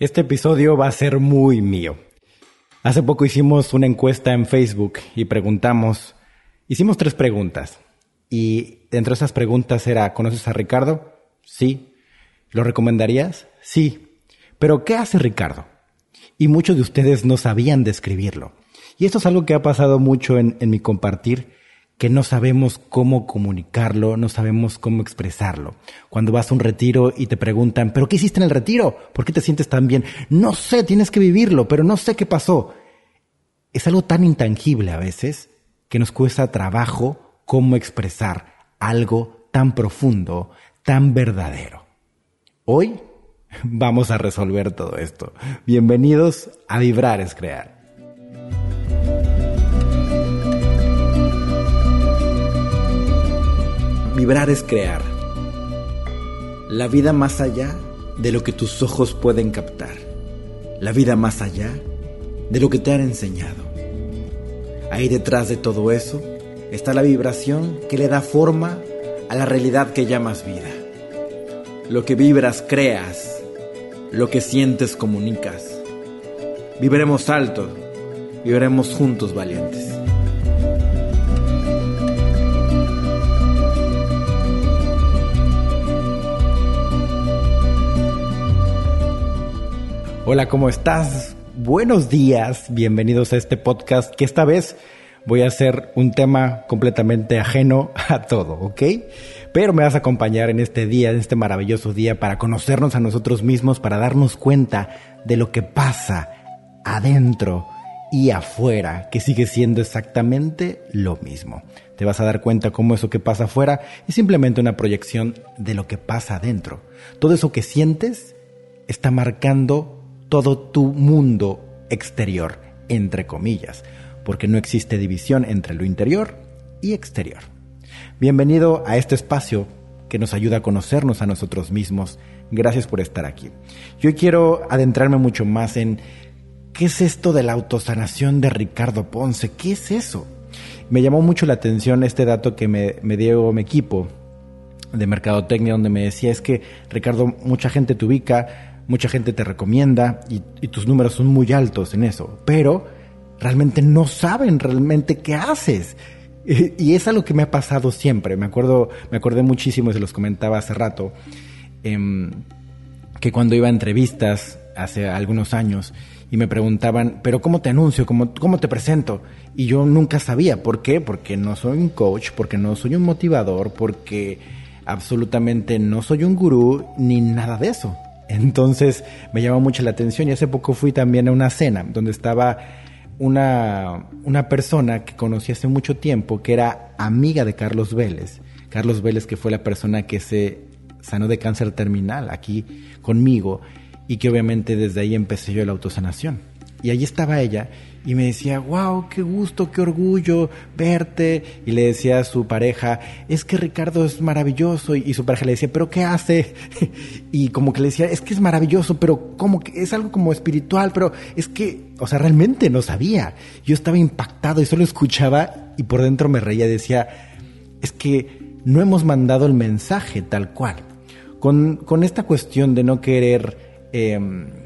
Este episodio va a ser muy mío. Hace poco hicimos una encuesta en Facebook y preguntamos, hicimos tres preguntas. Y dentro de esas preguntas era, ¿conoces a Ricardo? Sí. ¿Lo recomendarías? Sí. Pero ¿qué hace Ricardo? Y muchos de ustedes no sabían describirlo. Y esto es algo que ha pasado mucho en, en mi compartir que no sabemos cómo comunicarlo, no sabemos cómo expresarlo. Cuando vas a un retiro y te preguntan, ¿pero qué hiciste en el retiro? ¿Por qué te sientes tan bien? No sé, tienes que vivirlo, pero no sé qué pasó. Es algo tan intangible a veces que nos cuesta trabajo cómo expresar algo tan profundo, tan verdadero. Hoy vamos a resolver todo esto. Bienvenidos a Vibrar es Crear. Vibrar es crear. La vida más allá de lo que tus ojos pueden captar. La vida más allá de lo que te han enseñado. Ahí detrás de todo eso está la vibración que le da forma a la realidad que llamas vida. Lo que vibras creas, lo que sientes comunicas. Viviremos alto, viviremos juntos valientes. Hola, ¿cómo estás? Buenos días, bienvenidos a este podcast que esta vez voy a hacer un tema completamente ajeno a todo, ¿ok? Pero me vas a acompañar en este día, en este maravilloso día, para conocernos a nosotros mismos, para darnos cuenta de lo que pasa adentro y afuera, que sigue siendo exactamente lo mismo. Te vas a dar cuenta cómo eso que pasa afuera es simplemente una proyección de lo que pasa adentro. Todo eso que sientes está marcando todo tu mundo exterior, entre comillas, porque no existe división entre lo interior y exterior. Bienvenido a este espacio que nos ayuda a conocernos a nosotros mismos. Gracias por estar aquí. Yo quiero adentrarme mucho más en qué es esto de la autosanación de Ricardo Ponce, qué es eso. Me llamó mucho la atención este dato que me, me dio mi equipo de mercadotecnia donde me decía es que Ricardo, mucha gente te ubica mucha gente te recomienda y, tus números son muy altos en eso, pero realmente no saben realmente qué haces. Y, es algo que me ha pasado siempre. Me acuerdo, me acordé muchísimo, y se los comentaba hace rato, em, que cuando iba a entrevistas hace algunos años y me preguntaban, pero ¿cómo te anuncio? ¿Cómo, ¿Cómo te presento? Y yo nunca sabía. ¿Por qué? Porque no soy un coach, porque no soy un motivador, porque absolutamente no soy un gurú, ni nada de eso. Entonces me llamó mucho la atención y hace poco fui también a una cena donde estaba una, una persona que conocí hace mucho tiempo que era amiga de Carlos Vélez. Carlos Vélez que fue la persona que se sanó de cáncer terminal aquí conmigo y que obviamente desde ahí empecé yo la autosanación. Y allí estaba ella y me decía, wow, qué gusto, qué orgullo verte. Y le decía a su pareja, es que Ricardo es maravilloso. Y, su pareja le decía, pero ¿qué hace? y como que le decía, es que es maravilloso, pero como que es algo como espiritual, pero es que, o sea, realmente no sabía. Yo estaba impactado y solo escuchaba y por dentro me reía decía, es que no hemos mandado el mensaje tal cual. Con, con esta cuestión de no querer... Eh,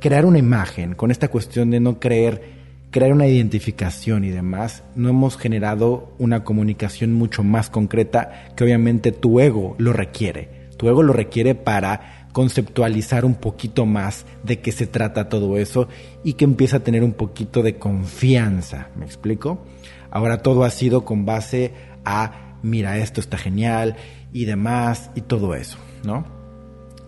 crear una imagen, con esta cuestión de no creer, crear una identificación y demás, no hemos generado una comunicación mucho más concreta que obviamente tu ego lo requiere. Tu ego lo requiere para conceptualizar un poquito más de qué se trata todo eso y que empiece a tener un poquito de confianza. ¿Me explico? Ahora todo ha sido con base a, mira, esto está genial y demás y todo eso, ¿no?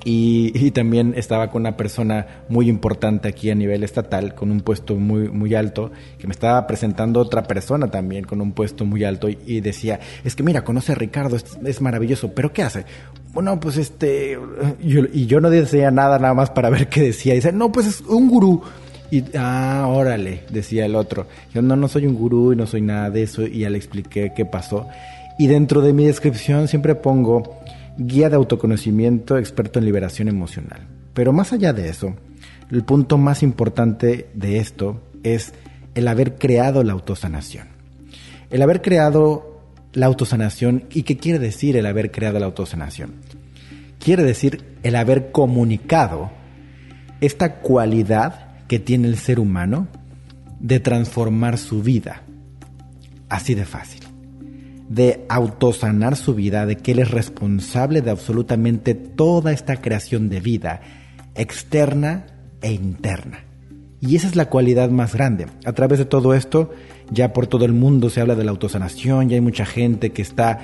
Y, también estaba con una persona muy importante aquí a nivel estatal, con un puesto muy, muy alto, que me estaba presentando otra persona también con un puesto muy alto y, decía, es que mira, conoce a Ricardo, es, maravilloso, pero ¿qué hace? Bueno, pues este, y yo no decía nada nada más para ver qué decía. Dice, no, pues es un gurú. Y, ah, órale, decía el otro. Yo no, no soy un gurú y no soy nada de eso. Y ya le expliqué qué pasó. Y dentro de mi descripción siempre pongo guía de autoconocimiento, experto en liberación emocional. Pero más allá de eso, el punto más importante de esto es el haber creado la autosanación. El haber creado la autosanación, ¿y qué quiere decir el haber creado la autosanación? Quiere decir el haber comunicado esta cualidad que tiene el ser humano de transformar su vida. Así de fácil. De autosanar su vida, de que Él es responsable de absolutamente toda esta creación de vida, externa e interna. Y esa es la cualidad más grande. A través de todo esto, ya por todo el mundo se habla de la autosanación, ya hay mucha gente que está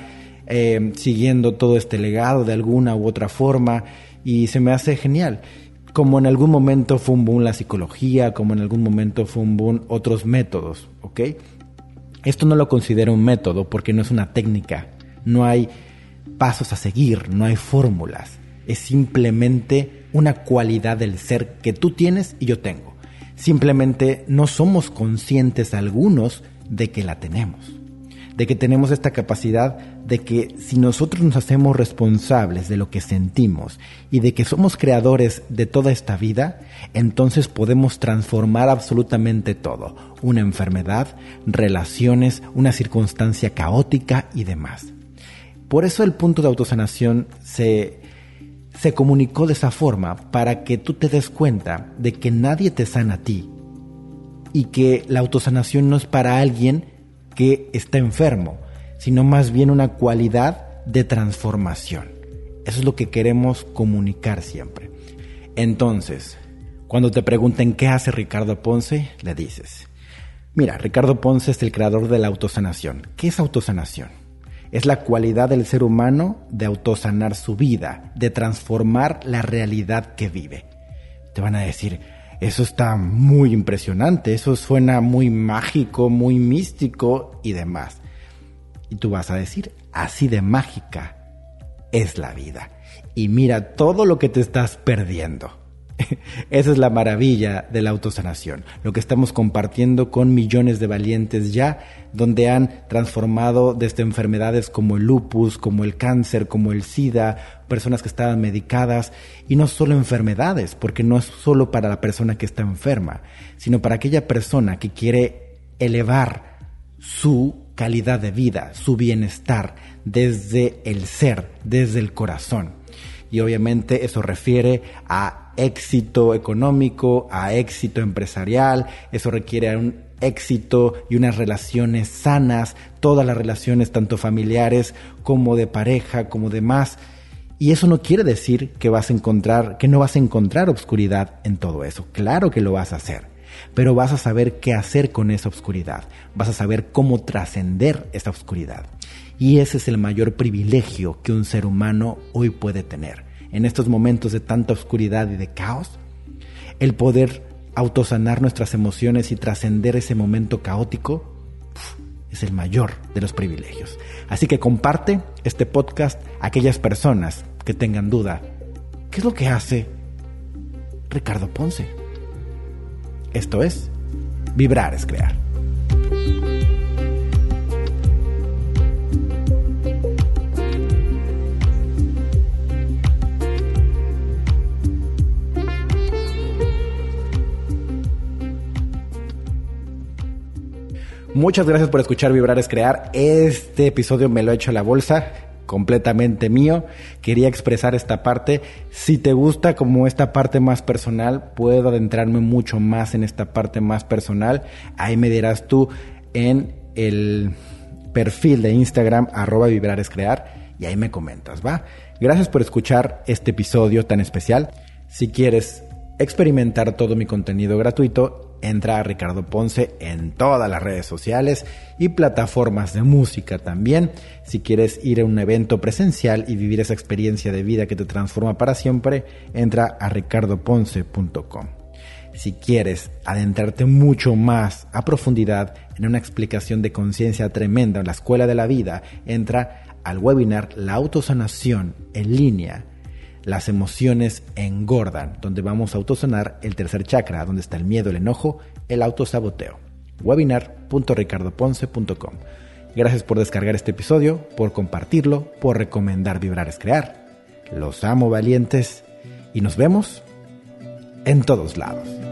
eh, siguiendo todo este legado de alguna u otra forma y se me hace genial. Como en algún momento fue un boom la psicología, como en algún momento fue un boom otros métodos, ¿ok? Esto no lo considero un método porque no es una técnica, no hay pasos a seguir, no hay fórmulas, es simplemente una cualidad del ser que tú tienes y yo tengo. Simplemente no somos conscientes algunos de que la tenemos de que tenemos esta capacidad de que si nosotros nos hacemos responsables de lo que sentimos y de que somos creadores de toda esta vida, entonces podemos transformar absolutamente todo, una enfermedad, relaciones, una circunstancia caótica y demás. Por eso el punto de autosanación se, se comunicó de esa forma, para que tú te des cuenta de que nadie te sana a ti y que la autosanación no es para alguien que está enfermo, sino más bien una cualidad de transformación. Eso es lo que queremos comunicar siempre. Entonces, cuando te pregunten qué hace Ricardo Ponce, le dices, mira, Ricardo Ponce es el creador de la autosanación. ¿Qué es autosanación? Es la cualidad del ser humano de autosanar su vida, de transformar la realidad que vive. Te van a decir, eso está muy impresionante, eso suena muy mágico, muy místico y demás. Y tú vas a decir, así de mágica es la vida. Y mira todo lo que te estás perdiendo. Esa es la maravilla de la autosanación, lo que estamos compartiendo con millones de valientes ya, donde han transformado desde enfermedades como el lupus, como el cáncer, como el SIDA, personas que estaban medicadas, y no solo enfermedades, porque no es solo para la persona que está enferma, sino para aquella persona que quiere elevar su calidad de vida, su bienestar, desde el ser, desde el corazón. Y obviamente eso refiere a éxito económico, a éxito empresarial, eso requiere un éxito y unas relaciones sanas, todas las relaciones tanto familiares como de pareja, como demás. Y eso no quiere decir que vas a encontrar, que no vas a encontrar obscuridad en todo eso. Claro que lo vas a hacer, pero vas a saber qué hacer con esa obscuridad. Vas a saber cómo trascender esa obscuridad. Y ese es el mayor privilegio que un ser humano hoy puede tener en estos momentos de tanta oscuridad y de caos, el poder autosanar nuestras emociones y trascender ese momento caótico es el mayor de los privilegios. Así que comparte este podcast a aquellas personas que tengan duda. ¿Qué es lo que hace Ricardo Ponce? Esto es, vibrar es crear. Muchas gracias por escuchar Vibrar es Crear. Este episodio me lo he hecho la bolsa, completamente mío. Quería expresar esta parte. Si te gusta como esta parte más personal, puedo adentrarme mucho más en esta parte más personal. Ahí me dirás tú en el perfil de Instagram, arroba Crear, y ahí me comentas, ¿va? Gracias por escuchar este episodio tan especial. Si quieres experimentar todo mi contenido gratuito, entra a Ricardo Ponce en todas las redes sociales y plataformas de música también. Si quieres ir a un evento presencial y vivir esa experiencia de vida que te transforma para siempre, entra a ricardoponce.com. Si quieres adentrarte mucho más a profundidad en una explicación de conciencia tremenda en la escuela de la vida, entra al webinar La autosanación en línea las emociones engordan, donde vamos a autosonar el tercer chakra, donde está el miedo, el enojo, el autosaboteo. webinar.ricardoponce.com. Gracias por descargar este episodio, por compartirlo, por recomendar Vibrar es Crear. Los amo valientes y nos vemos en todos lados.